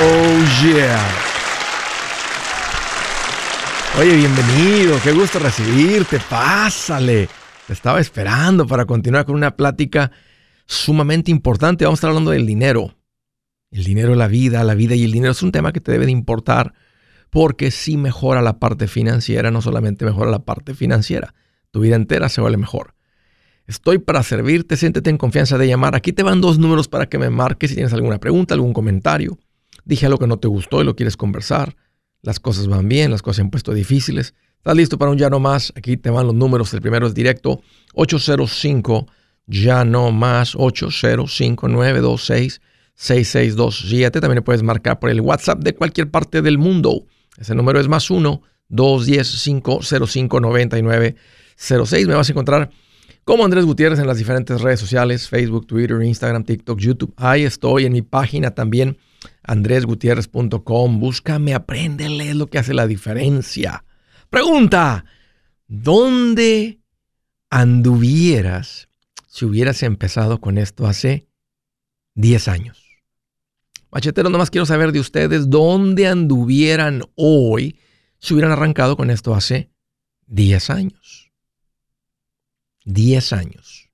Oh yeah. Oye, bienvenido, qué gusto recibirte, pásale. Te estaba esperando para continuar con una plática sumamente importante. Vamos a estar hablando del dinero. El dinero, la vida, la vida y el dinero es un tema que te debe de importar porque si mejora la parte financiera, no solamente mejora la parte financiera, tu vida entera se vuelve mejor. Estoy para servirte, siéntete en confianza de llamar. Aquí te van dos números para que me marques si tienes alguna pregunta, algún comentario. Dije algo que no te gustó y lo quieres conversar. Las cosas van bien, las cosas se han puesto difíciles. ¿Estás listo para un ya no más? Aquí te van los números. El primero es directo 805 ya no más 805 926 6627. También puedes marcar por el WhatsApp de cualquier parte del mundo. Ese número es más 1 210 505 9906. Me vas a encontrar como Andrés Gutiérrez en las diferentes redes sociales, Facebook, Twitter, Instagram, TikTok, YouTube. Ahí estoy en mi página también, andresgutierrez.com. Búscame, aprende, lee lo que hace la diferencia. Pregunta, ¿dónde anduvieras si hubieras empezado con esto hace 10 años? Machetero, nomás quiero saber de ustedes dónde anduvieran hoy si hubieran arrancado con esto hace 10 años. 10 años.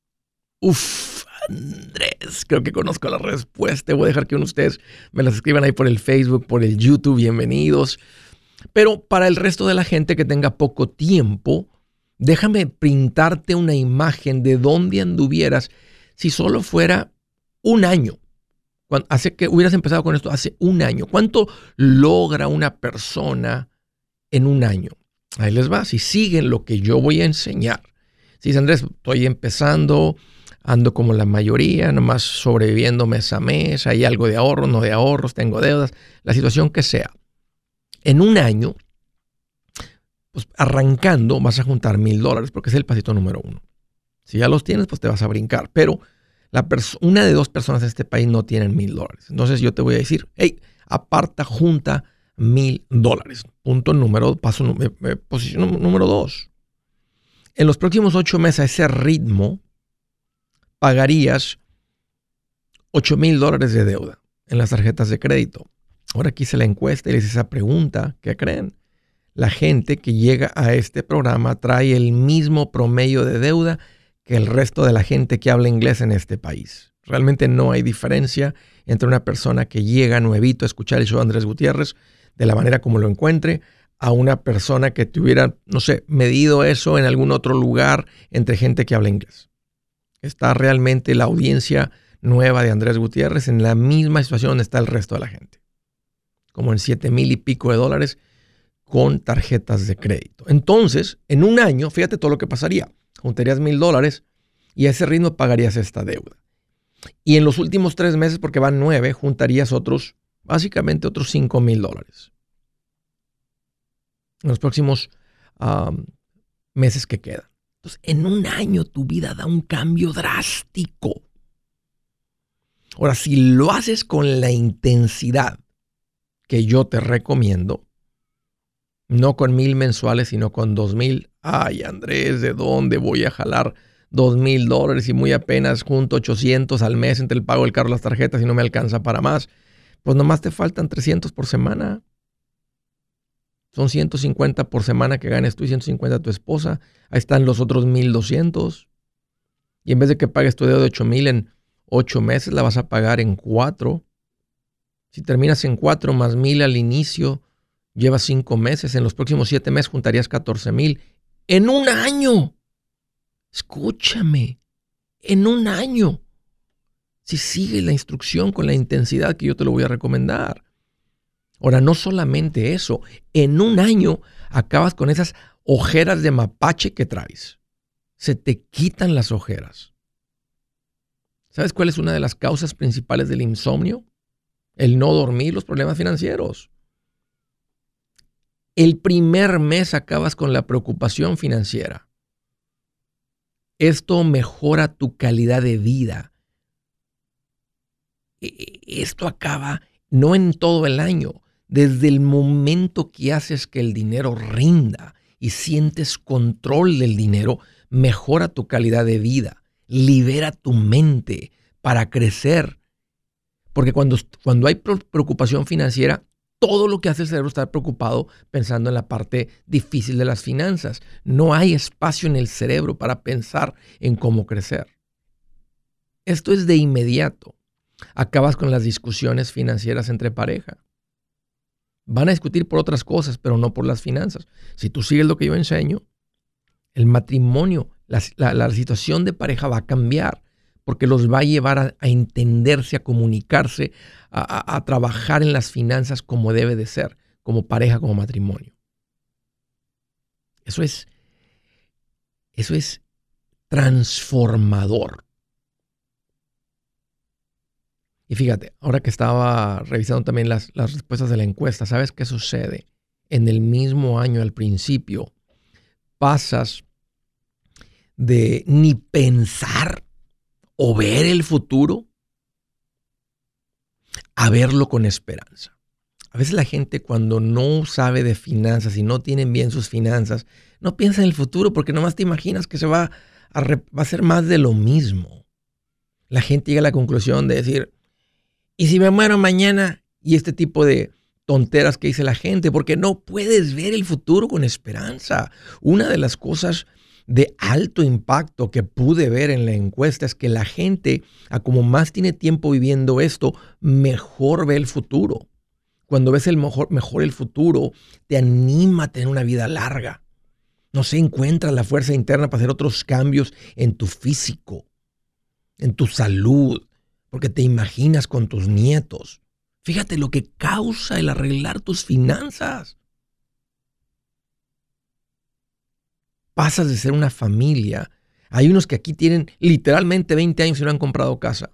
Uf, Andrés, creo que conozco la respuesta. Voy a dejar que uno de ustedes me las escriban ahí por el Facebook, por el YouTube. Bienvenidos. Pero para el resto de la gente que tenga poco tiempo, déjame printarte una imagen de dónde anduvieras si solo fuera un año. hace que hubieras empezado con esto hace un año. ¿Cuánto logra una persona en un año? Ahí les va. Si siguen lo que yo voy a enseñar, si Andrés, estoy empezando, ando como la mayoría, nomás sobreviviendo mes a mes, hay algo de ahorro, no de ahorros, tengo deudas, la situación que sea. En un año, pues arrancando, vas a juntar mil dólares porque es el pasito número uno. Si ya los tienes, pues te vas a brincar. Pero la una de dos personas de este país no tienen mil dólares. Entonces yo te voy a decir, hey, aparta, junta mil dólares. Punto número, paso, posición número dos en los próximos ocho meses a ese ritmo pagarías 8 mil dólares de deuda en las tarjetas de crédito. Ahora aquí se la encuesta y les esa pregunta, ¿qué creen? La gente que llega a este programa trae el mismo promedio de deuda que el resto de la gente que habla inglés en este país. Realmente no hay diferencia entre una persona que llega nuevito a escuchar el de Andrés Gutiérrez de la manera como lo encuentre a una persona que tuviera, no sé, medido eso en algún otro lugar entre gente que habla inglés. Está realmente la audiencia nueva de Andrés Gutiérrez en la misma situación donde está el resto de la gente. Como en 7 mil y pico de dólares con tarjetas de crédito. Entonces, en un año, fíjate todo lo que pasaría. Juntarías mil dólares y a ese ritmo pagarías esta deuda. Y en los últimos tres meses, porque van nueve, juntarías otros, básicamente otros 5 mil dólares en los próximos meses que quedan. Entonces, en un año tu vida da un cambio drástico. Ahora, si lo haces con la intensidad que yo te recomiendo, no con mil mensuales, sino con dos mil. Ay, Andrés, ¿de dónde voy a jalar dos mil dólares y muy apenas junto 800 al mes entre el pago del carro las tarjetas y no me alcanza para más? Pues nomás te faltan 300 por semana. Son 150 por semana que ganes tú y 150 tu esposa. Ahí están los otros 1200. Y en vez de que pagues tu deuda de 8000 en 8 meses, la vas a pagar en 4. Si terminas en 4 más 1000 al inicio, llevas 5 meses. En los próximos 7 meses juntarías 14 mil. En un año. Escúchame. En un año. Si sigues la instrucción con la intensidad que yo te lo voy a recomendar. Ahora, no solamente eso, en un año acabas con esas ojeras de mapache que traes. Se te quitan las ojeras. ¿Sabes cuál es una de las causas principales del insomnio? El no dormir, los problemas financieros. El primer mes acabas con la preocupación financiera. Esto mejora tu calidad de vida. E, e, esto acaba no en todo el año, desde el momento que haces que el dinero rinda y sientes control del dinero, mejora tu calidad de vida, libera tu mente para crecer. Porque cuando, cuando hay preocupación financiera, todo lo que hace el cerebro está preocupado pensando en la parte difícil de las finanzas. No hay espacio en el cerebro para pensar en cómo crecer. Esto es de inmediato. Acabas con las discusiones financieras entre pareja. Van a discutir por otras cosas, pero no por las finanzas. Si tú sigues lo que yo enseño, el matrimonio, la, situación de pareja va a cambiar porque los va a llevar a, entenderse, a comunicarse, a, a, trabajar en las finanzas como debe de ser, como pareja, como matrimonio. Eso es, eso es transformador. Y fíjate, ahora que estaba revisando también las, las respuestas de la encuesta, ¿sabes qué sucede? En el mismo año, al principio, pasas de ni pensar o ver el futuro a verlo con esperanza. A veces la gente cuando no sabe de finanzas y no tienen bien sus finanzas, no piensa en el futuro porque nomás te imaginas que se va a, va a ser más de lo mismo. La gente llega a la conclusión de decir, ¿y si me muero mañana? Y este tipo de tonteras que dice la gente, porque no puedes ver el futuro con esperanza. Una de las cosas de alto impacto que pude ver en la encuesta es que la gente, a como más tiene tiempo viviendo esto, mejor ve el futuro. Cuando ves el mejor, mejor el futuro, te anima a tener una vida larga. No se encuentra la fuerza interna para hacer otros cambios en tu físico, en tu salud, porque te imaginas con tus nietos. Fíjate lo que causa el arreglar tus finanzas. pasas de ser una familia. Hay unos que aquí tienen literalmente 20 años y no han comprado casa.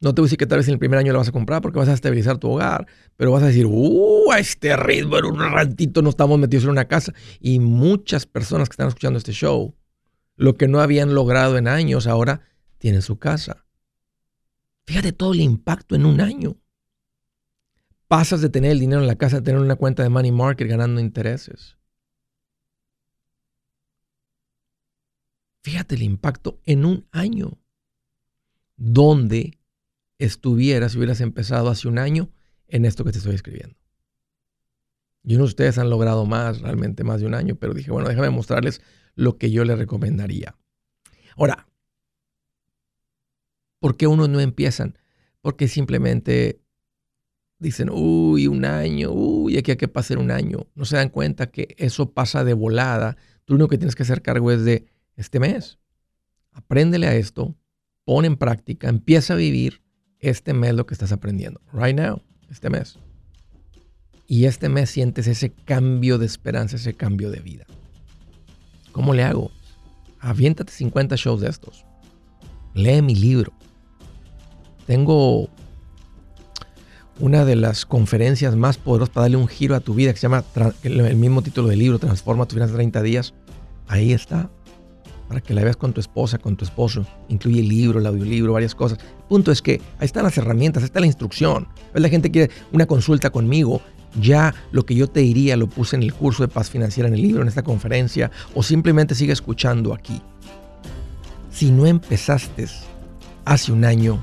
No te voy a decir que tal vez en el primer año la vas a comprar porque vas a estabilizar tu hogar, pero vas a decir, ¡uh! A este ritmo, en un ratito no estamos metidos en una casa. Y muchas personas que están escuchando este show, lo que no habían logrado en años, ahora tienen su casa. Fíjate todo el impacto en un año. Pasas de tener el dinero en la casa a tener una cuenta de money market ganando intereses. Fíjate el impacto en un año. Donde estuvieras si hubieras empezado hace un año en esto que te estoy escribiendo. Y unos de ustedes han logrado más, realmente más de un año, pero dije, bueno, déjame mostrarles lo que yo les recomendaría. Ahora, ¿por qué unos no empiezan? Porque simplemente dicen, uy, un año, uy, aquí hay que pasar un año. No se dan cuenta que eso pasa de volada. Tú lo único que tienes que hacer cargo es de este mes. Apréndele a esto, pon en práctica, empieza a vivir este mes lo que estás aprendiendo. Right now, este mes. Y este mes sientes ese cambio de esperanza, ese cambio de vida. ¿Cómo le hago? Aviéntate 50 shows de estos. Lee mi libro. Tengo una de las conferencias más poderosas para darle un giro a tu vida que se llama el mismo título del libro, Transforma tu vida en 30 días. Ahí está para que la veas con tu esposa, con tu esposo. Incluye el libro, el audiolibro, varias cosas. El punto es que ahí están las herramientas, ahí está la instrucción. La gente quiere una consulta conmigo. Ya lo que yo te diría lo puse en el curso de paz financiera, en el libro, en esta conferencia, o simplemente sigue escuchando aquí. Si no empezaste hace un año,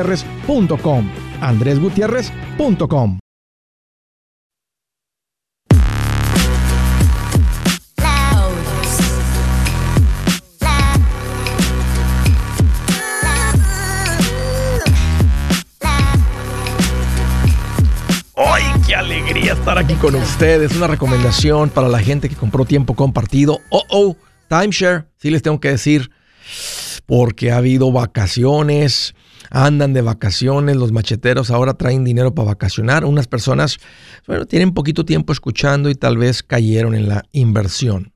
andresgutierrez.com. andresgutierrez.com. ¡Ay, qué alegría estar aquí con ustedes! Una recomendación para la gente que compró tiempo compartido. ¡Oh, oh! Timeshare, sí les tengo que decir porque ha habido vacaciones, andan de vacaciones, los macheteros ahora traen dinero para vacacionar. Unas personas, bueno, tienen poquito tiempo escuchando y tal vez cayeron en la inversión.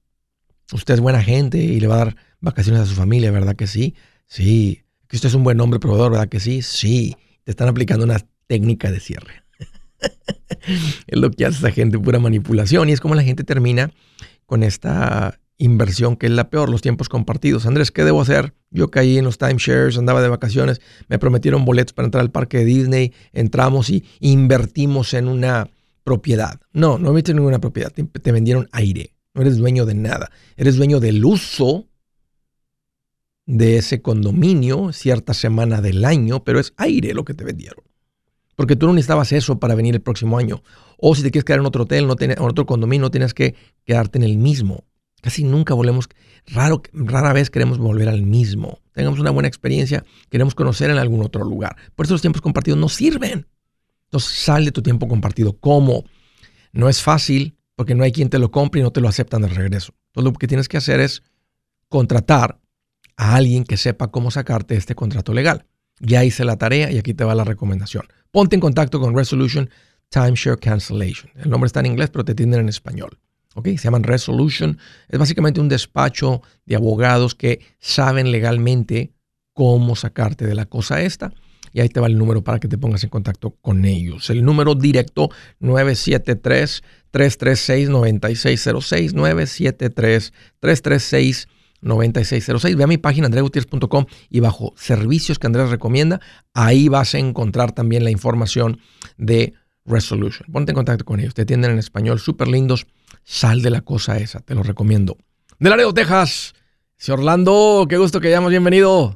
Usted es buena gente y le va a dar vacaciones a su familia, ¿verdad que sí? Sí. Que usted es un buen hombre proveedor, ¿verdad que sí? Sí. Te están aplicando una técnica de cierre. es lo que hace esa gente, pura manipulación. Y es como la gente termina con esta inversión que es la peor, los tiempos compartidos. Andrés, ¿qué debo hacer? Yo caí en los timeshares, andaba de vacaciones, me prometieron boletos para entrar al parque de Disney, entramos y invertimos en una propiedad. No, no metiste ninguna propiedad, te, vendieron aire. No eres dueño de nada. Eres dueño del uso de ese condominio cierta semana del año, pero es aire lo que te vendieron. Porque tú no necesitabas eso para venir el próximo año. O si te quieres quedar en otro hotel, no en otro condominio, no tienes que quedarte en el mismo. Casi nunca volvemos, raro, rara vez queremos volver al mismo. Tengamos una buena experiencia, queremos conocer en algún otro lugar. Por eso los tiempos compartidos no sirven. Entonces sal de tu tiempo compartido. ¿Cómo? No es fácil porque no hay quien te lo compre y no te lo aceptan de regreso. Entonces lo que tienes que hacer es contratar a alguien que sepa cómo sacarte este contrato legal. Ya hice la tarea y aquí te va la recomendación. Ponte en contacto con Resolution Timeshare Cancellation. El nombre está en inglés, pero te tienden en español. Se llaman Resolution. Es básicamente un despacho de abogados que saben legalmente cómo sacarte de la cosa esta. Y ahí te va el número para que te pongas en contacto con ellos. El número directo 973-336-9606. 973-336-9606. Ve a mi página andregutierrez.com y bajo servicios que Andrés recomienda, ahí vas a encontrar también la información de Resolution. Ponte en contacto con ellos. Te atienden en español, súper lindos Sal de la cosa esa, te lo recomiendo. De Laredo, Texas. Si Orlando, qué gusto que hayamos bienvenido.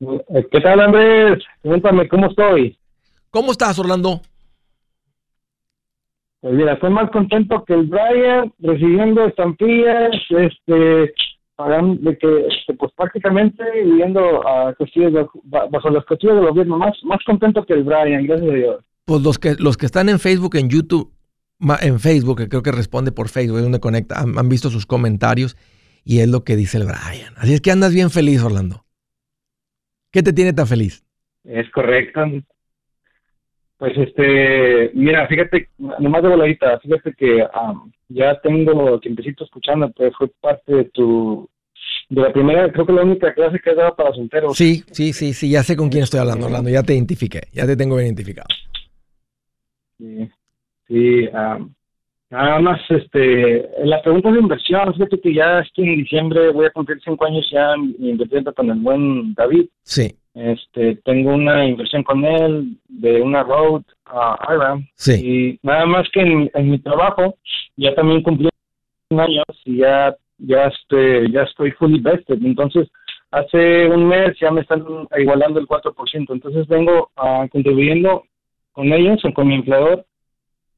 Eh, ¿Qué tal, Andrés? Cuéntame, ¿cómo estoy? ¿Cómo estás, Orlando? Pues mira, estoy más contento que el Brian recibiendo estampillas, este, pagando, de que, este, pues prácticamente viviendo a bajo las costillas del gobierno, más, más contento que el Brian, gracias a Dios. Pues los que, los que están en Facebook, en YouTube, en Facebook, que creo que responde por Facebook, es donde conecta, han, visto sus comentarios y es lo que dice el Brian. Así es que andas bien feliz, Orlando. ¿Qué te tiene tan feliz? Es correcto. Pues este, mira, fíjate, nomás de voladita, fíjate que ya tengo tiempecito escuchando, pues fue parte de tu, de la primera, creo que la única clase que has dado para solteros. Sí, sí, sí, sí, ya sé con quién estoy hablando, Orlando, ya te identifiqué, ya te tengo bien identificado. Sí. Sí, nada más, este, la pregunta de inversión, fíjate que ya estoy en diciembre, voy a cumplir cinco años ya invirtiendo con el buen David. Sí. Este, tengo una inversión con él de una road a IRAM. Sí. Y nada más que en, mi trabajo ya también cumplí años y ya, ya, este, ya estoy fully vested. Entonces, hace un mes ya me están igualando el 4%. Entonces vengo uh, contribuyendo con ellos o con mi empleador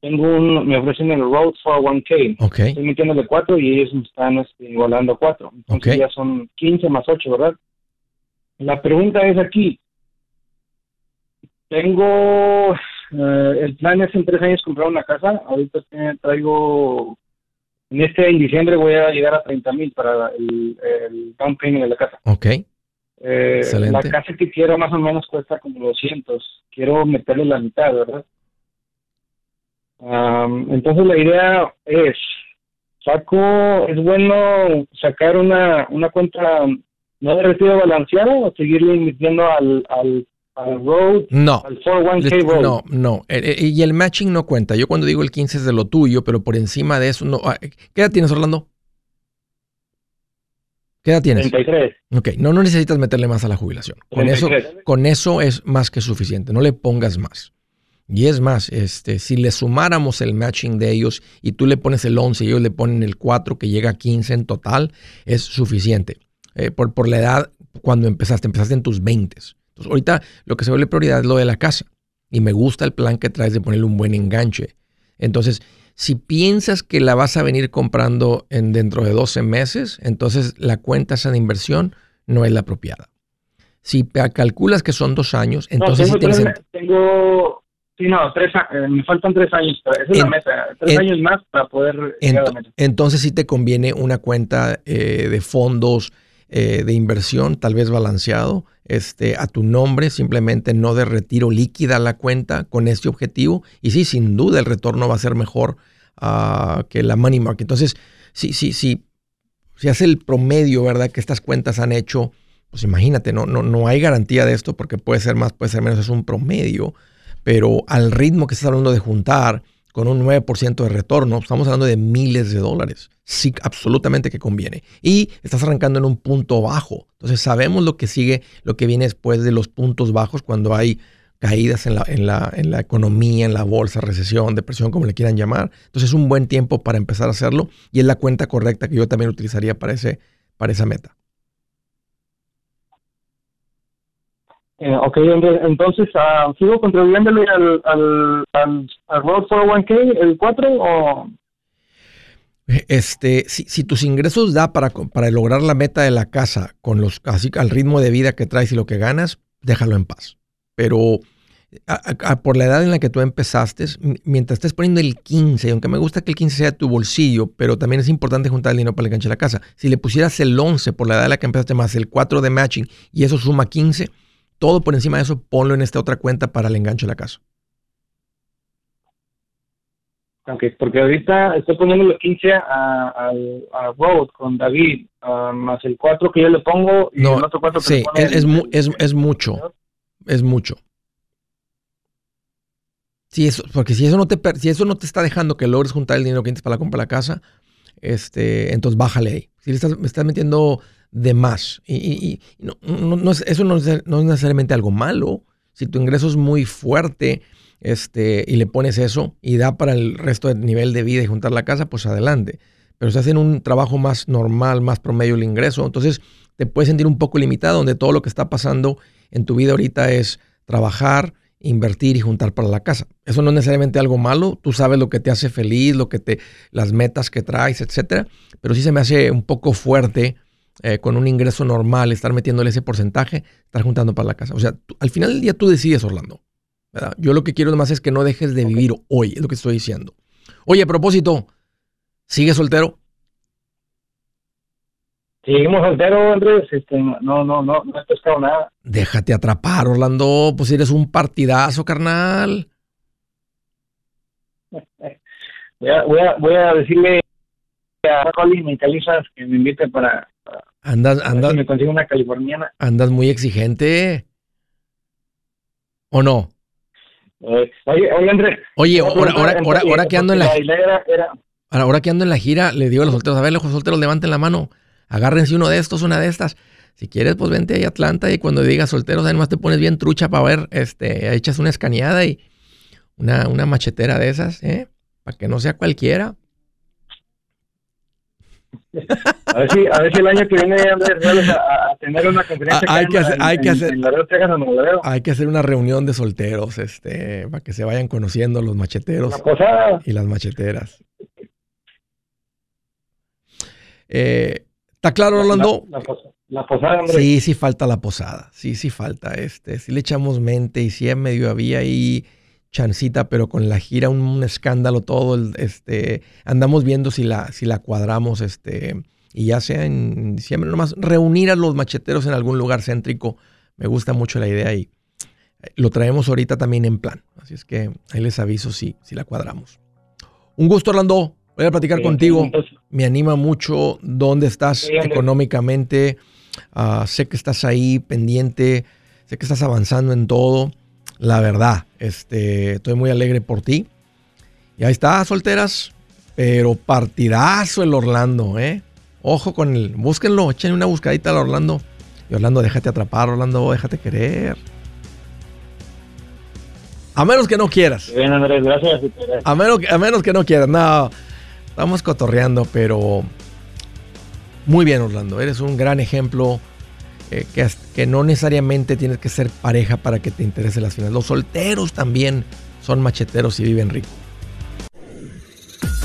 tengo un, me ofrecen el Road 401k. Okay. Estoy metiéndole 4 y ellos me están este, igualando 4. Entonces ya son 15 más 8, ¿verdad? La pregunta es aquí. Tengo, eh, el plan es en tres años comprar una casa. Ahorita traigo, en este en diciembre voy a llegar a 30 mil para el, el down payment de la casa. Ok. Eh, la casa que quiero más o menos cuesta como 200. Quiero meterle la mitad, ¿verdad? entonces la idea es, saco, es bueno sacar una, una cuenta no de retiro balanceado o seguirle invirtiendo al, al, al road, no, al 401k road. No, no, eh, eh, y el matching no cuenta. Yo cuando digo el 15 es de lo tuyo, pero por encima de eso no. Ah, ¿Qué edad tienes, Orlando? ¿Qué edad tienes? 33. Ok, no, no necesitas meterle más a la jubilación. Con eso, con eso es más que suficiente. No le pongas más. Y es más, este, si le sumáramos el matching de ellos y tú le pones el 11 y ellos le ponen el 4 que llega a 15 en total, es suficiente. Eh, por, por, la edad cuando empezaste, empezaste en tus 20. Entonces, ahorita lo que se vuelve prioridad es lo de la casa. Y me gusta el plan que traes de ponerle un buen enganche. Entonces, si piensas que la vas a venir comprando en dentro de 12 meses, entonces la cuenta esa de inversión no es la apropiada. Si calculas que son dos años, entonces sí tienes... Tengo Sí, no, tres, eh, me faltan tres años. Esa es la meta. Tres años más para poder. Entonces sí te conviene una cuenta eh, de fondos eh, de inversión, tal vez balanceado, este, a tu nombre, simplemente no de retiro líquida la cuenta con este objetivo. Y sí, sin duda el retorno va a ser mejor uh, que la money market. Entonces, sí, sí, sí. Si hace el promedio, ¿verdad? Que estas cuentas han hecho, pues imagínate, no, no, no hay garantía de esto porque puede ser más, puede ser menos, es un promedio pero al ritmo que estás hablando de juntar con un 9% de retorno, estamos hablando de miles de dólares. Sí, absolutamente que conviene. Y estás arrancando en un punto bajo. Entonces sabemos lo que sigue, lo que viene después de los puntos bajos cuando hay caídas en la, en la, en la economía, en la bolsa, recesión, depresión, como le quieran llamar. Entonces es un buen tiempo para empezar a hacerlo y es la cuenta correcta que yo también utilizaría para, ese, para esa meta. Eh, ok, entonces, uh, ¿sigo contribuyéndole al, al, al, al 401k, el 4 o...? Este, si, si, tus ingresos da para, para lograr la meta de la casa con los así al ritmo de vida que traes y lo que ganas, déjalo en paz. Pero por la edad en la que tú empezaste, mientras estés poniendo el 15, y aunque me gusta que el 15 sea tu bolsillo, pero también es importante juntar el dinero para el enganche de la casa. Si le pusieras el 11 por la edad en la que empezaste más el 4 de matching y eso suma 15, todo por encima de eso, ponlo en esta otra cuenta para el enganche de la casa. Ok, porque ahorita estoy poniendo los 15 a, a, Road con David, ah, más el 4 que yo le pongo y el otro 4 que sí, le es, es, es, mucho. Es mucho. Sí, eso, porque si eso no te si eso no te está dejando que logres juntar el dinero que tienes para la compra de la casa, este, entonces bájale ahí. Si le estás, me estás metiendo de más. Y, no, eso no es, necesariamente algo malo. Si tu ingreso es muy fuerte este, y le pones eso y da para el resto del nivel de vida y juntar la casa, pues adelante. Pero si hacen un trabajo más normal, más promedio el ingreso, entonces te puedes sentir un poco limitado, donde todo lo que está pasando en tu vida ahorita es trabajar, invertir y juntar para la casa. Eso no es necesariamente algo malo, tú sabes lo que te hace feliz, lo que te, las metas que traes, etcétera, pero sí se me hace un poco fuerte eh, con un ingreso normal, estar metiéndole ese porcentaje, estar juntando para la casa. O sea, al final del día tú decides, Orlando. Yo lo que quiero más es que no dejes de vivir hoy, es lo que estoy diciendo. Oye, a propósito, ¿sigue soltero? Seguimos soltero, Andrés. Este, no, no, no, no he pescado nada. Déjate atrapar, Orlando. Pues eres un partidazo, carnal. voy, a, voy, a, voy a decirle a Colin y Califas que me invite para, Andas, andas. me consigo una californiana. Andas muy exigente. ¿O no? Eh, oye, oye, Andrés. Oye, ahora, ahora, ahora, ahora que ando en la, Ahora, que ando en la gira, le digo a los solteros, a ver, los solteros, levanten la mano. Agárrense uno de estos, una de estas. Si quieres, pues vente ahí a Atlanta y cuando digas solteros, además te pones bien trucha para ver, este, echas una escaneada y una, una machetera de esas, ¿eh? Para que no sea cualquiera. A ver si, a ver si el año que viene Andrés a, a tener una conferencia. Ah, hay que hacer, hay que hacer, hay que hacer una reunión de solteros, este, para que se vayan conociendo los macheteros y las macheteras. Eh, ¿Está claro, Orlando? La, posada, Andrés. Sí, sí falta la posada. Sí, sí falta. Este, sí le echamos mente y sí medio había ahí chancita, pero con la gira un, escándalo todo. este, andamos viendo si la, si la cuadramos, este, y ya sea en diciembre, nomás reunir a los macheteros en algún lugar céntrico. Me gusta mucho la idea y eh, lo traemos ahorita también en plan. Así es que ahí les aviso si, si la cuadramos. Un gusto, Orlando. Voy a platicar contigo. Me anima mucho dónde estás económicamente. Ah, sé que estás ahí pendiente. Sé que estás avanzando en todo. La verdad, este, estoy muy alegre por ti. Y ahí está, solteras. Pero partidazo el Orlando, ¿eh? Ojo con el. Búsquenlo, echen una buscadita al Orlando. Y Orlando, déjate atrapar, Orlando, déjate querer. A menos que no quieras. Bien, Andrés, gracias. A menos, a menos que no quieras. No, estamos cotorreando, pero muy bien, Orlando. Eres un gran ejemplo eh, que, que no necesariamente tienes que ser pareja para que te interese las finanzas. Los solteros también son macheteros y viven rico.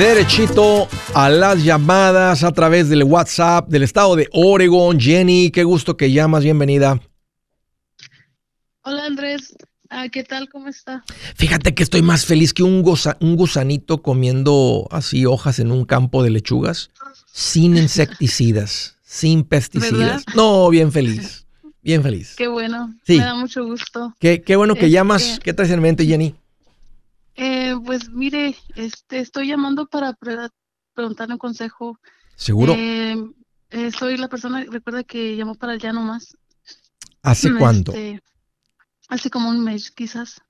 Derechito a las llamadas a través del WhatsApp del estado de Oregon. Jenny, qué gusto que llamas, bienvenida. Hola Andrés, ah, ¿qué tal? ¿Cómo está? Fíjate que estoy más feliz que un, un gusanito comiendo así hojas en un campo de lechugas, sin insecticidas, sin pesticidas. No, bien feliz, bien feliz. Qué bueno, me da mucho gusto. Qué, qué bueno que este, llamas. ¿Qué traes en mente, Jenny? Eh, pues mire, este, estoy llamando para preguntarle un consejo. ¿Seguro? Eh, eh, soy la persona, recuerda que llamó para el ya nomás. ¿Hace cuánto? Este, hace como un mes, quizás.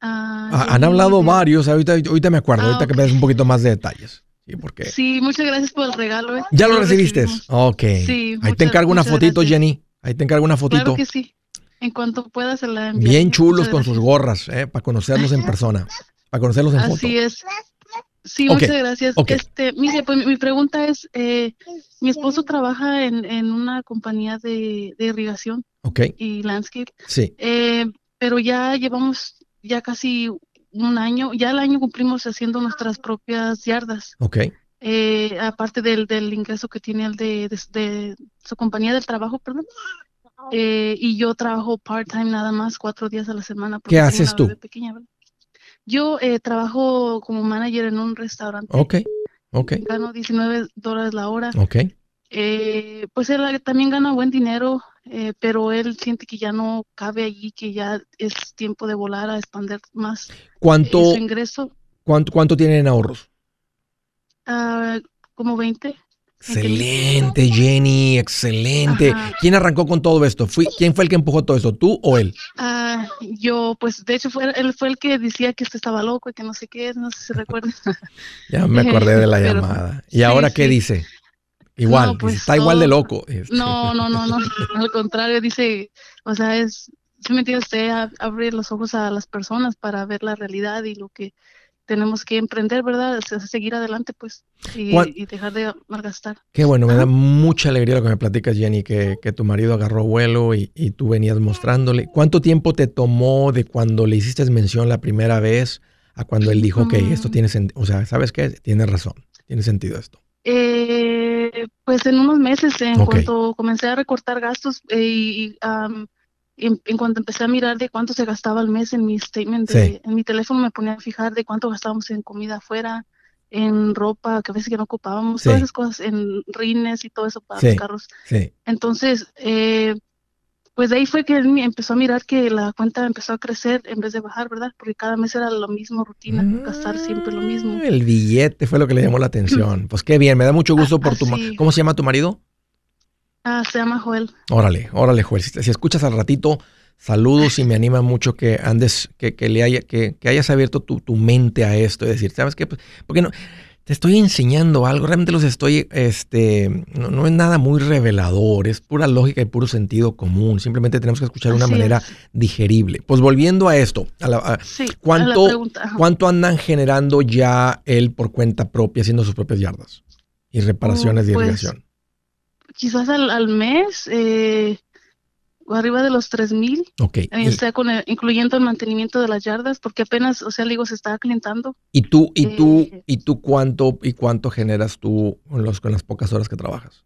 Ah, ah han hablado varios, ahorita, ahorita me acuerdo, ahorita ah, que me des un poquito más de detalles. Sí, porque... sí, muchas gracias por el regalo. ¿Ya lo, recibiste? Ok. Sí, Ahí te encargo una fotito, Jenny. Ahí te encargo una fotito. Claro que sí. En cuanto pueda se la envío. Bien chulos con sus gorras, eh, para conocerlos en persona, para conocerlos en foto. Así es. Sí, muchas gracias. Este, mire, pues mi pregunta es, eh, mi esposo trabaja en, en una compañía de, de irrigación okay. y landscape. Sí. Eh, pero ya llevamos ya casi un año, ya el año cumplimos haciendo nuestras propias yardas. Ok. Eh, aparte del, del ingreso que tiene el de, de, de, su compañía del trabajo, perdón. Eh, y yo trabajo part-time nada más, cuatro días a la semana. ¿Qué haces tú? yo eh, trabajo como manager en un restaurante. Ok, ok. Gano 19 dólares la hora. Ok. Eh, pues él también gana buen dinero, pero él siente que ya no cabe allí, que ya es tiempo de volar a expandir más ¿Cuánto, su ingreso. ¿Cuánto, cuánto tienen ahorros? Uh, como 20. Excelente, Jenny, excelente. ¿Quién arrancó con todo esto? ¿Fui, ¿Quién fue el que empujó todo esto? ¿Tú o él? Ah, yo, pues de hecho fue, él fue el que decía que usted estaba loco y que no sé qué, no sé si se recuerda. ya me acordé de la llamada. ¿Y ahora qué dice? Igual, pues, está igual de loco. Este. No, no, no, no, al contrario, dice, o sea, es, si me entiende usted, abrir los ojos a las personas para ver la realidad y lo que tenemos que emprender, ¿verdad? Seguir adelante, pues, y, dejar de malgastar. Qué bueno, me da mucha alegría lo que me platicas, Jenny, que, tu marido agarró vuelo y, tú venías mostrándole. ¿Cuánto tiempo te tomó de cuando le hiciste mención la primera vez a cuando él dijo, que esto tiene sentido? O sea, ¿sabes qué? Tiene razón, tiene sentido esto. Eh, pues en unos meses, en cuanto comencé a recortar gastos eh, y en, en cuanto empecé a mirar de cuánto se gastaba al mes en mi statement, de- Sí. en mi teléfono me ponía a fijar de cuánto gastábamos en comida afuera, en ropa, que a veces que no ocupábamos, Sí. todas esas cosas, en rines y todo eso para Sí. los carros. Entonces, eh, pues de ahí fue que él empezó a mirar que la cuenta empezó a crecer en vez de bajar, ¿verdad? Porque cada mes era la misma rutina, gastar siempre lo mismo. Ah, El billete fue lo que le llamó la atención. Pues qué bien, me da mucho gusto por tu... ¿Cómo se llama tu marido? Ah, se llama Joel. Órale, órale, Joel. Si, si escuchas al ratito, saludos y me anima mucho que andes, que, que le haya, que, que hayas abierto tu, tu mente a esto y decir, ¿sabes qué? Pues, porque no, te estoy enseñando algo, realmente los estoy, este, no, no es nada muy revelador, es pura lógica y puro sentido común. Simplemente tenemos que escuchar de una Así manera es. digerible. Pues volviendo a esto, a la- a- Sí, a la ¿cuánto, pregunta. ¿cuánto andan generando ya él por cuenta propia haciendo sus propias yardas y reparaciones de pues, irrigación? Quizás al, al mes, eh, arriba de los tres mil, Ok. eh, o sea, con el- incluyendo el mantenimiento de las yardas, porque apenas, o sea, digo, se está calentando. ¿Y tú, y tú, Eh, y tú cuánto, y cuánto generas tú con, los, con las pocas horas que trabajas?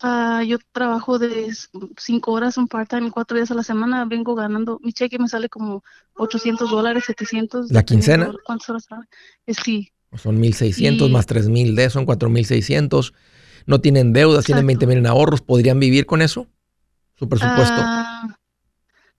Ah, yo trabajo de cinco horas, un part-time, cuatro días a la semana, vengo ganando, mi cheque me sale como 800 dólares, 700. ¿La quincena? ¿Cuántas horas? Eh, sí, Son 1.600 Y- más 3.000 de son 4.600. No tienen deudas, tienen Exacto. 20.000 en ahorros. ¿Podrían vivir con eso? Su presupuesto. Ah,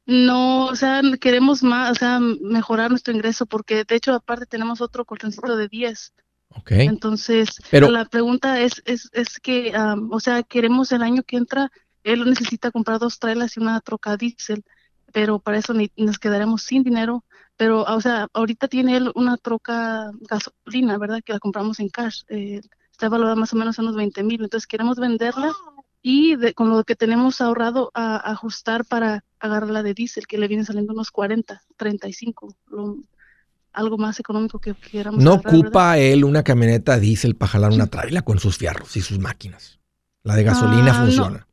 no, o sea, queremos más, o sea, mejorar nuestro ingreso, porque de hecho, aparte tenemos otro colchoncito de 10. ok. Entonces, Pero- la pregunta es, es, es que, am, o sea, queremos el año que entra, él necesita comprar dos trailers y una troca diésel, pero para eso ni- nos quedaremos sin dinero. Pero, o sea, ahorita tiene él una troca gasolina, ¿verdad? Que la compramos en cash. eh, está valorada más o menos en unos 20 mil. Entonces, queremos venderla y de- con lo que tenemos ahorrado a, ajustar para agarrar la de diésel, que le viene saliendo unos 40, 35, lo- algo más económico que queramos no agarrar, ¿verdad? ocupa él una camioneta diésel para jalar una traila con sus fierros y sus máquinas. La de gasolina Ah, no. funciona.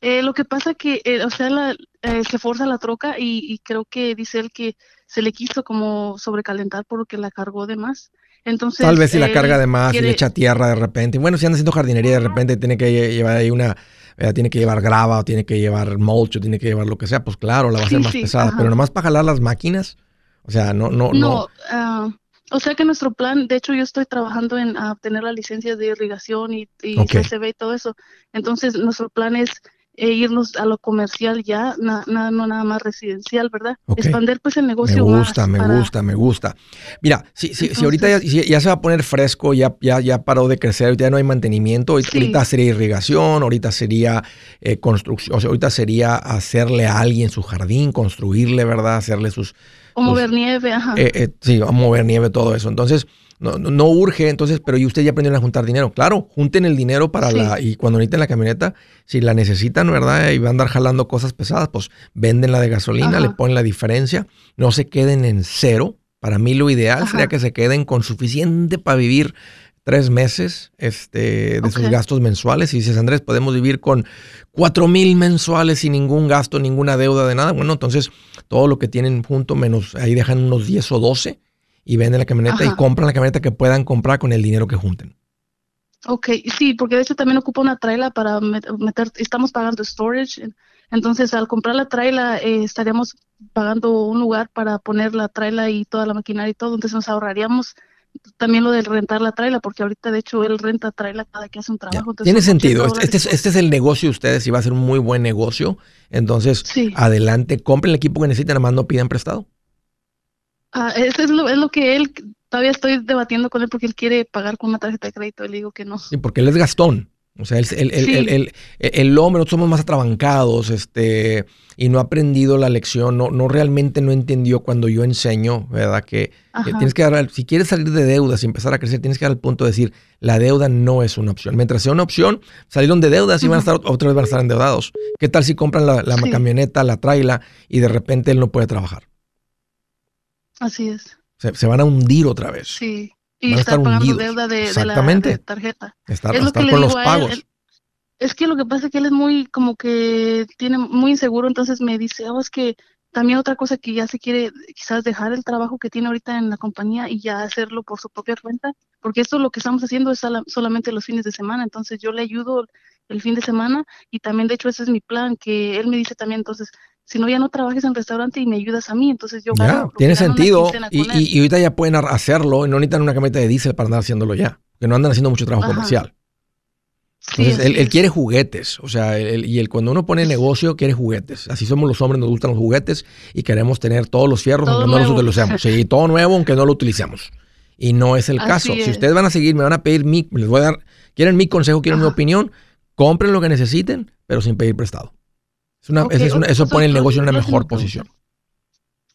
Eh, lo que pasa que, eh, o sea, la, eh, se forza la troca y, y creo que dice él que se le quiso como sobrecalentar porque la cargó de más. Entonces, Tal vez si la carga de más y le quiere- echa tierra de repente. Bueno, si anda haciendo jardinería de repente tiene que lle- llevar ahí una, eh, tiene que llevar grava o tiene que llevar mulch o tiene que llevar lo que sea, pues claro, la va a hacer Sí, más sí, pesada. ajá. Pero nomás para jalar las máquinas, o sea, no, no, no. No, ah, o sea que nuestro plan, de hecho yo estoy trabajando en ah, obtener la licencia de irrigación y, y Ok. CCB y todo eso. Entonces nuestro plan es eh, irnos a lo comercial ya, na- na- no nada más residencial, ¿verdad? Ok. Expandir pues el Me negocio gusta, más me para- gusta, me gusta. Mira, si, si, si ahorita ya, si ya se va a poner fresco, ya, ya, ya paró de crecer, ya no hay mantenimiento, ahorita, Sí. ahorita sería irrigación, ahorita sería eh, construcción, o sea, ahorita sería hacerle a alguien su jardín, construirle, ¿verdad? Hacerle sus... O mover nieve, ajá. eh, eh, sí, a mover nieve, todo eso. Entonces, no, no, no urge, entonces, pero y ustedes ya aprendieron a juntar dinero. Claro, junten el dinero para Sí. la, y cuando necesiten la camioneta, si la necesitan, ¿verdad? Y van a andar jalando cosas pesadas, pues venden la de gasolina, Ajá. le ponen la diferencia, no se queden en cero. Para mí lo ideal Ajá. sería que se queden con suficiente para vivir tres meses este, de sus gastos mensuales. Y dices, Andrés, podemos vivir con cuatro mil mensuales sin ningún gasto, ninguna deuda de nada. Bueno, entonces todo lo que tienen junto, menos ahí dejan unos 10 o 12 y venden la camioneta y compran la camioneta que puedan comprar con el dinero que junten. Ok, sí, porque de hecho también ocupa una traila para met- meter, estamos pagando storage, en- entonces al comprar la traila eh, estaríamos pagando un lugar para poner la traila y toda la maquinaria y todo, entonces nos ahorraríamos también lo del rentar la traila, porque ahorita de hecho él renta traila cada que hace un trabajo. entonces Tiene son 80 sentido. Este, este este es el negocio de ustedes y va a ser un muy buen negocio. Entonces, Sí. adelante, compren el equipo que necesitan, nada más no pidan prestado. Ah, eso es lo, es lo que él, todavía estoy debatiendo con él porque él quiere pagar con una tarjeta de crédito, le digo que no. Sí, porque él es gastón. O sea, el, el, el, Sí. el, el- el hombre, nosotros somos más atrabancados, este, y no ha aprendido la lección, no, no realmente no entendió cuando yo enseño, ¿verdad? Que, tienes que dar, si quieres salir de deudas y empezar a crecer, tienes que dar al punto de decir, la deuda no es una opción. Mientras sea una opción, salieron de deudas y van a estar, otra vez van a estar endeudados. ¿Qué tal si compran la, la Sí. camioneta, la traila, y de repente él no puede trabajar? Así es, Se, se van a hundir otra vez. sí. Y estar estar pagando hundidos. deuda de, de la de tarjeta. Estar, Es lo estar que le con los digo a él, pagos. él- Es que lo que pasa es que él es muy, como que tiene muy inseguro, entonces me dice, oh, es que también otra cosa que ya se quiere quizás dejar el trabajo que tiene ahorita en la compañía y ya hacerlo por su propia cuenta, porque esto lo que estamos haciendo es sola- solamente los fines de semana, entonces yo le ayudo el fin de semana y también de hecho ese es mi plan, que él me dice también entonces, si no ya no trabajes en restaurante y me ayudas a mí, entonces yo ya, tiene sentido y, ahorita ya pueden hacerlo y no necesitan una camioneta de diésel para andar haciéndolo ya, que no andan haciendo mucho trabajo comercial. Entonces, él, quiere juguetes, o sea, y el, cuando uno pone negocio, quiere juguetes. Así somos los hombres, nos gustan los juguetes y queremos tener todos los fierros, aunque no los utilicemos. Sí, todo nuevo, aunque no lo utilicemos. Y no es el caso. Si ustedes van a seguir, me van a pedir mi, les voy a dar, quieren mi consejo, quieren mi opinión, compren lo que necesiten, pero sin pedir prestado. Es una, eso pone el negocio en una mejor posición.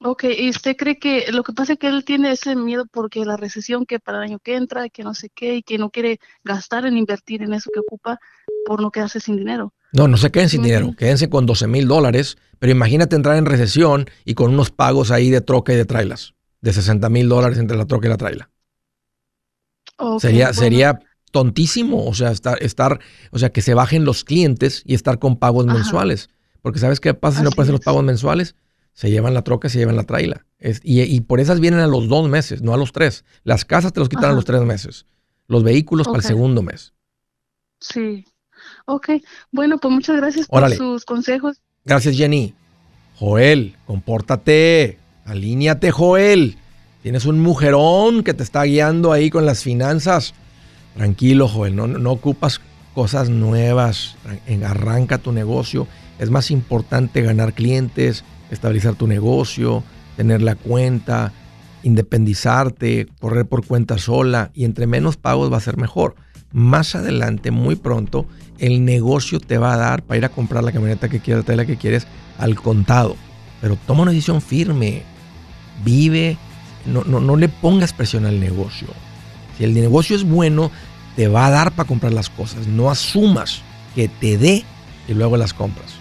Ok, ¿y usted cree que lo que pasa es que él tiene ese miedo porque la recesión que para el año que entra, que no sé qué, y que no quiere gastar en invertir en eso que ocupa por no quedarse sin dinero? No, no se queden sin dinero, quédense con 12 mil dólares, pero imagínate entrar en recesión y con unos pagos ahí de troca y de trailas, de 60 mil dólares entre la troca y la traila. sería, sería tontísimo, o sea, estar, estar, o sea, que se bajen los clientes y estar con pagos mensuales. Porque ¿sabes qué pasa si no pueden los pagos mensuales? Se llevan la troca, se llevan la traila. y, por esas vienen a los dos meses, no a los tres. Las casas te los quitan a los tres meses. Los vehículos para el segundo mes. Sí. Ok. Bueno, pues muchas gracias por sus consejos. Gracias, Jenny. Joel, compórtate. Alíñate, Joel. Tienes un mujerón que te está guiando ahí con las finanzas. Tranquilo, Joel, no, no ocupas cosas nuevas. Arranca tu negocio. Es más importante ganar clientes, estabilizar tu negocio, tener la cuenta, independizarte, correr por cuenta sola y entre menos pagos va a ser mejor. Más adelante, muy pronto, el negocio te va a dar para ir a comprar la camioneta que quieras, la que quieres al contado. Pero toma una decisión firme. Vive, no, no, no le pongas presión al negocio. Si el negocio es bueno, te va a dar para comprar las cosas. No asumas que te dé y luego las compras.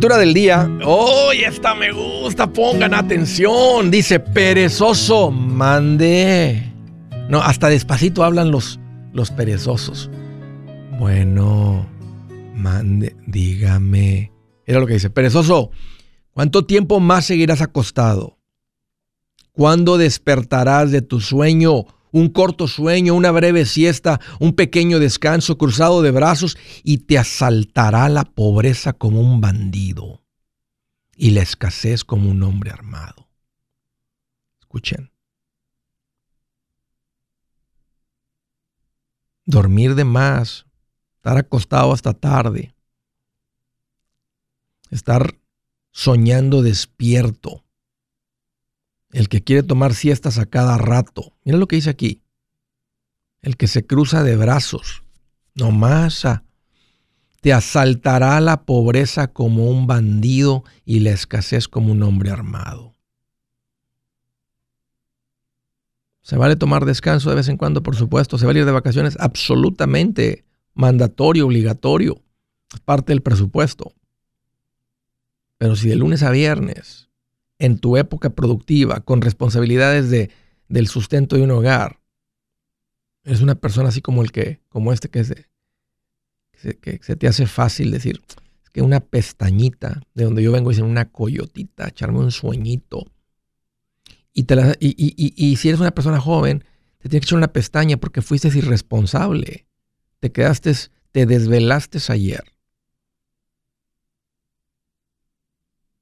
Escritura del día, ¡oh, esta me gusta! Pongan atención. Dice, perezoso, mande. No, hasta despacito hablan los, los perezosos. Bueno, mande, dígame. Era lo que dice, perezoso, ¿cuánto tiempo más seguirás acostado? ¿Cuándo despertarás de tu sueño? Un corto sueño, una breve siesta, un pequeño descanso cruzado de brazos y te asaltará la pobreza como un bandido y la escasez como un hombre armado. Escuchen. Dormir de más, estar acostado hasta tarde, estar soñando despierto el que quiere tomar siestas a cada rato. Mira lo que dice aquí. El que se cruza de brazos. No más. Te asaltará la pobreza como un bandido y la escasez como un hombre armado. Se vale tomar descanso de vez en cuando, por supuesto. Se vale ir de vacaciones, absolutamente mandatorio, obligatorio. Parte del presupuesto. Pero si de lunes a viernes en tu época productiva, con responsabilidades de, del sustento de un hogar, eres una persona así como el que, como este que, se, te hace fácil decir, que una pestañita, de donde yo vengo, dicen una coyotita, echarme un sueñito. Y, te la, y, y, y, si eres una persona joven, te tienes que echar una pestaña porque fuiste irresponsable. Te quedaste, te desvelaste ayer.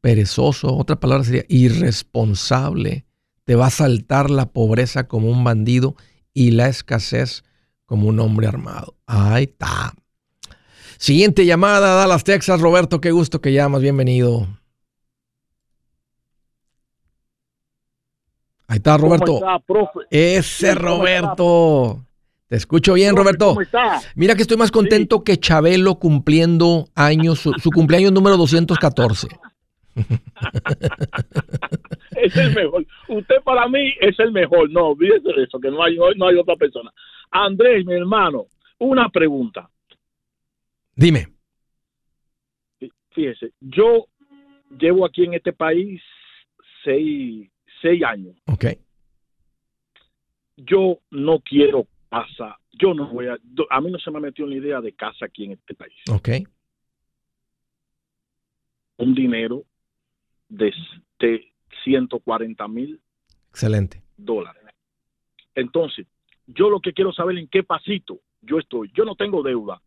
Perezoso, otra palabra sería irresponsable. Te va a saltar la pobreza como un bandido y la escasez como un hombre armado. Ahí está. Siguiente llamada, Dallas, Texas. Roberto, qué gusto que llamas. Bienvenido. Ahí está, Roberto. Ese Roberto. Te escucho bien, Roberto. ¿Cómo está? Mira que estoy más contento que Chabelo cumpliendo años, su, cumpleaños número 214. es el mejor. Usted para mí es el mejor. No, olvídese de eso, que no hay, no hay otra persona. Andrés, mi hermano, una pregunta. Dime. Fíjese, yo llevo aquí en este país seis, seis años. Ok. Yo no quiero casa. Yo no voy a. A mí no se me ha metido una idea de casa aquí en este país. Ok. Un dinero de, de 140 mil. Excelente. Dólares. Entonces, yo lo que quiero saber en qué pasito yo estoy. Yo no tengo deuda.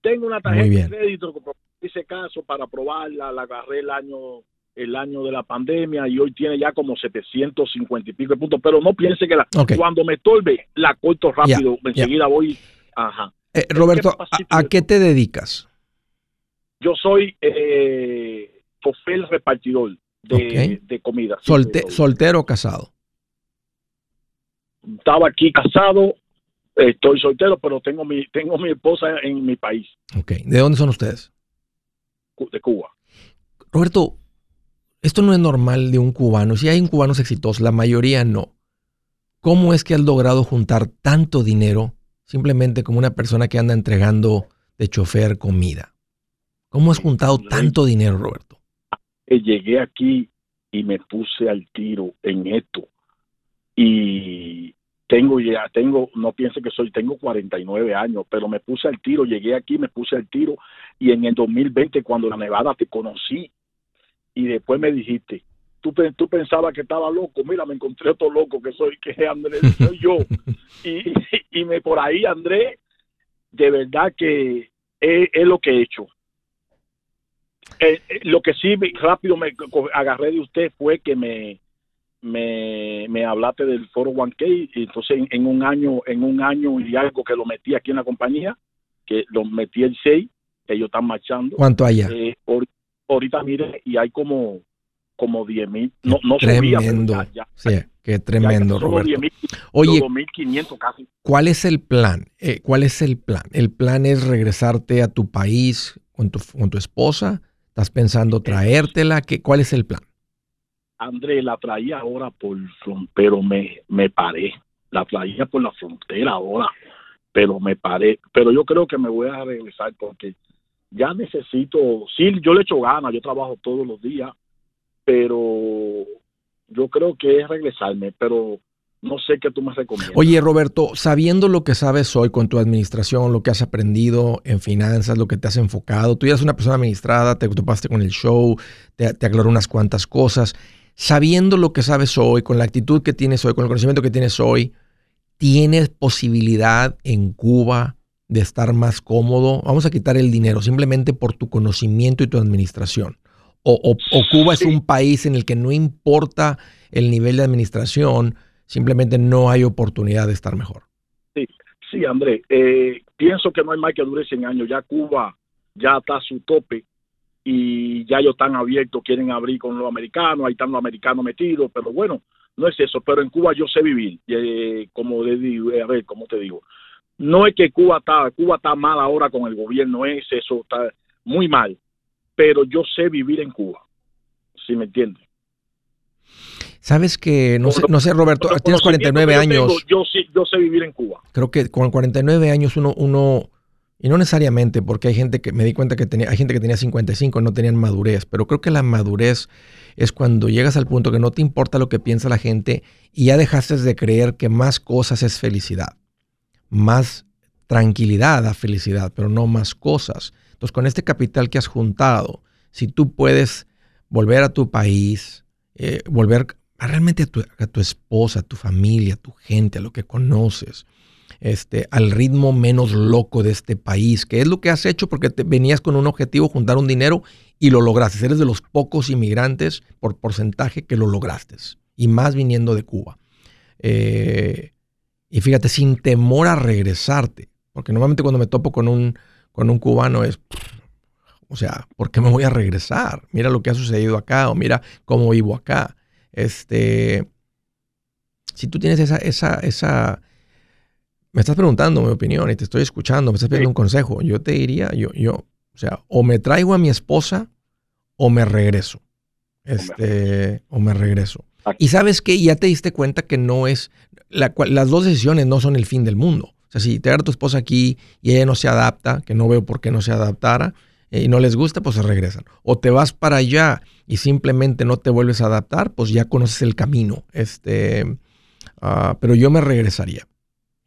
Tengo una tarjeta de crédito que ese caso para probarla, la agarré el año el año de la pandemia y hoy tiene ya como 750 y pico de puntos, pero no piense que la, cuando me tolve la corto rápido, enseguida voy. Ajá. Eh, Roberto, ¿a, qué te dedicas? Yo soy eh, repartidor de, comida. ¿Soltero o casado? Estaba aquí casado, estoy soltero, pero tengo mi, tengo mi esposa en mi país. Ok, ¿de dónde son ustedes? De Cuba. Roberto, esto no es normal de un cubano. Si hay un cubanos exitosos, la mayoría no. ¿Cómo es que has logrado juntar tanto dinero simplemente como una persona que anda entregando de chofer comida? ¿Cómo has juntado tanto dinero, Roberto? Llegué aquí y me puse al tiro en esto. Y tengo ya, tengo, no piense que soy, tengo 49 años, pero me puse al tiro, llegué aquí, me puse al tiro y en el 2020 cuando la Nevada te conocí y después me dijiste, tú, tú pensabas que estaba loco, mira, me encontré otro loco que soy, que es Andrés, soy yo. y, y me por ahí, Andrés, de verdad que es, lo que he hecho. Eh, eh, lo que sí rápido me agarré de usted fue que me me, me hablaste del foro 1K y entonces en, un año en un año y algo que lo metí aquí en la compañía que lo metí el 6 ellos están marchando ¿cuánto hay eh, ahorita mire y hay como como 10 mil no, no tremendo sí, qué tremendo Roberto oye casi. ¿cuál es el plan? Eh, ¿cuál es el plan? ¿el plan es regresarte a tu país con tu, con tu esposa? ¿Estás pensando traértela? ¿Qué, ¿cuál es el plan? André, la traía ahora por pero me, me paré. La traía por la frontera ahora, pero me paré. Pero yo creo que me voy a regresar porque ya necesito, sí, yo le echo ganas, yo trabajo todos los días, pero yo creo que es regresarme, pero no sé qué tú me recomiendas. Oye, Roberto, sabiendo lo que sabes hoy con tu administración, lo que has aprendido en finanzas, lo que te has enfocado, tú ya eres una persona administrada, te ocupaste con el show, te, te aclaró unas cuantas cosas sabiendo lo que sabes hoy, con la actitud que tienes hoy, con el conocimiento que tienes hoy, ¿tienes posibilidad en Cuba de estar más cómodo? Vamos a quitar el dinero simplemente por tu conocimiento y tu administración. O, Cuba es un país en el que no importa el nivel de administración, simplemente no hay oportunidad de estar mejor. Sí, sí, André. Eh, pienso que no hay más que dure 100 años. Ya Cuba ya está a su tope y ya ellos están abiertos, quieren abrir con los americanos, ahí están los americanos metidos, pero bueno, no es eso, pero en Cuba yo sé vivir, eh, como le digo, eh, a ver, ¿cómo te digo? No es que Cuba está, Cuba está mal ahora con el gobierno, es eso, está muy mal, pero yo sé vivir en Cuba, si me entiendes. Sabes que, no sé, no sé Roberto, tienes 49 años. yo, sí, yo sé vivir en Cuba. Creo que con 49 años uno, uno y no necesariamente, porque hay gente que me di cuenta que tenía, hay gente que tenía 55 y no tenían madurez, pero creo que la madurez es cuando llegas al punto que no te importa lo que piensa la gente y ya dejaste de creer que más cosas es felicidad. Más tranquilidad da felicidad, pero no más cosas. Entonces, con este capital que has juntado, si tú puedes volver a tu país, eh, volver realmente a tu, a tu, esposa, a tu familia, a tu gente, a lo que conoces, este, al ritmo menos loco de este país, que es lo que has hecho porque te, venías con un objetivo, juntar un dinero y lo lograste. Eres de los pocos inmigrantes por porcentaje que lo lograste, y más viniendo de Cuba. Eh, y fíjate, sin temor a regresarte, porque normalmente cuando me topo con un, con un cubano es, o sea, ¿por qué me voy a regresar? Mira lo que ha sucedido acá o mira cómo vivo acá. Este, si tú tienes esa, esa, esa, me estás preguntando mi opinión y te estoy escuchando, me estás pidiendo un consejo, yo te diría, yo, yo, o sea, o me traigo a mi esposa o me regreso. Este, o me regreso. Y sabes que ya te diste cuenta que no es, las dos decisiones no son el fin del mundo. O sea, si te agarra tu esposa aquí y ella no se adapta, que no veo por qué no se adaptara, y no les gusta, pues se regresan. O te vas para allá y simplemente no te vuelves a adaptar, pues ya conoces el camino. Este, uh, pero yo me regresaría.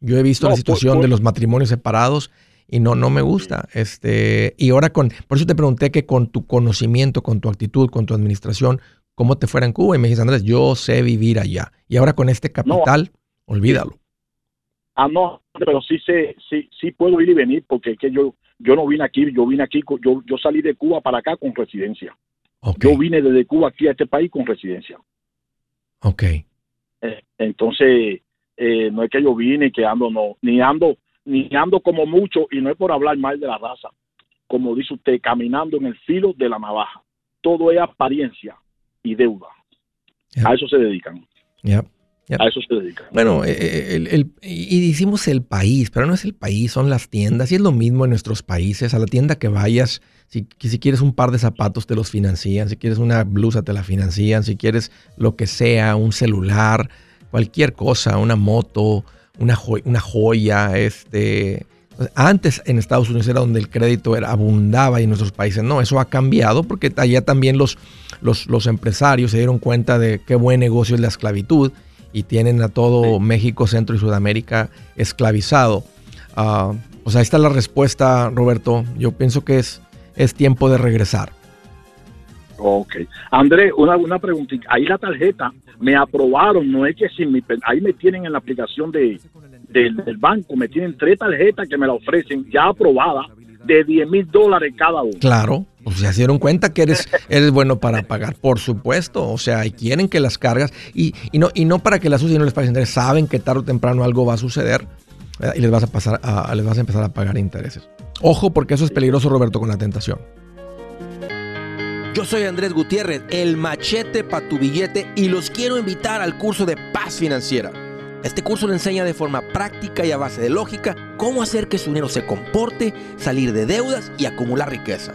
Yo he visto no, la situación por, por, de los matrimonios separados y no, no me gusta. Este, y ahora con, por eso te pregunté que con tu conocimiento, con tu actitud, con tu administración, cómo te fuera en Cuba. Y me dijiste, Andrés, yo sé vivir allá. Y ahora con este capital, no, olvídalo. Ah, no, pero sí sé, sí, sí puedo ir y venir porque es que yo, yo no vine aquí, yo vine aquí, yo, yo salí de Cuba para acá con residencia. Okay. Yo vine desde Cuba aquí a este país con residencia. Ok. Eh, entonces, eh, no es que yo vine que ando, no, ni ando, ni ando como mucho, y no es por hablar mal de la raza, como dice usted, caminando en el filo de la navaja. Todo es apariencia y deuda. Yep. A eso se dedican. Yep. Yep. A eso se dedican. Bueno, eh, el, el, y decimos el país, pero no es el país, son las tiendas. Y es lo mismo en nuestros países. A la tienda que vayas, si, si, quieres un par de zapatos, te los financian. Si quieres una blusa, te la financian. Si quieres lo que sea, un celular, cualquier cosa, una moto, una, jo una joya. Este, antes en Estados Unidos era donde el crédito era, abundaba y en nuestros países no. Eso ha cambiado porque allá también los, los, los empresarios se dieron cuenta de qué buen negocio es la esclavitud y tienen a todo sí. México, Centro y Sudamérica esclavizado. Uh, o sea, ahí está la respuesta, Roberto. Yo pienso que es, es tiempo de regresar. Ok. André, una, una preguntita. Ahí la tarjeta me aprobaron, no es que si mi, ahí me tienen en la aplicación de, de, del banco, me tienen tres tarjetas que me la ofrecen ya aprobadas de 10 mil dólares cada uno. Claro, pues se dieron cuenta que eres, eres bueno para pagar, por supuesto. O sea, y quieren que las cargas y, y no, y no para que las usen y no les paguen intereses. Saben que tarde o temprano algo va a suceder y les vas a pasar les vas a empezar a pagar intereses. Ojo, porque eso es peligroso, Roberto, con la tentación. Yo soy Andrés Gutiérrez, el machete para tu billete, y los quiero invitar al curso de paz financiera. Este curso le enseña de forma práctica y a base de lógica cómo hacer que su dinero se comporte, salir de deudas y acumular riqueza.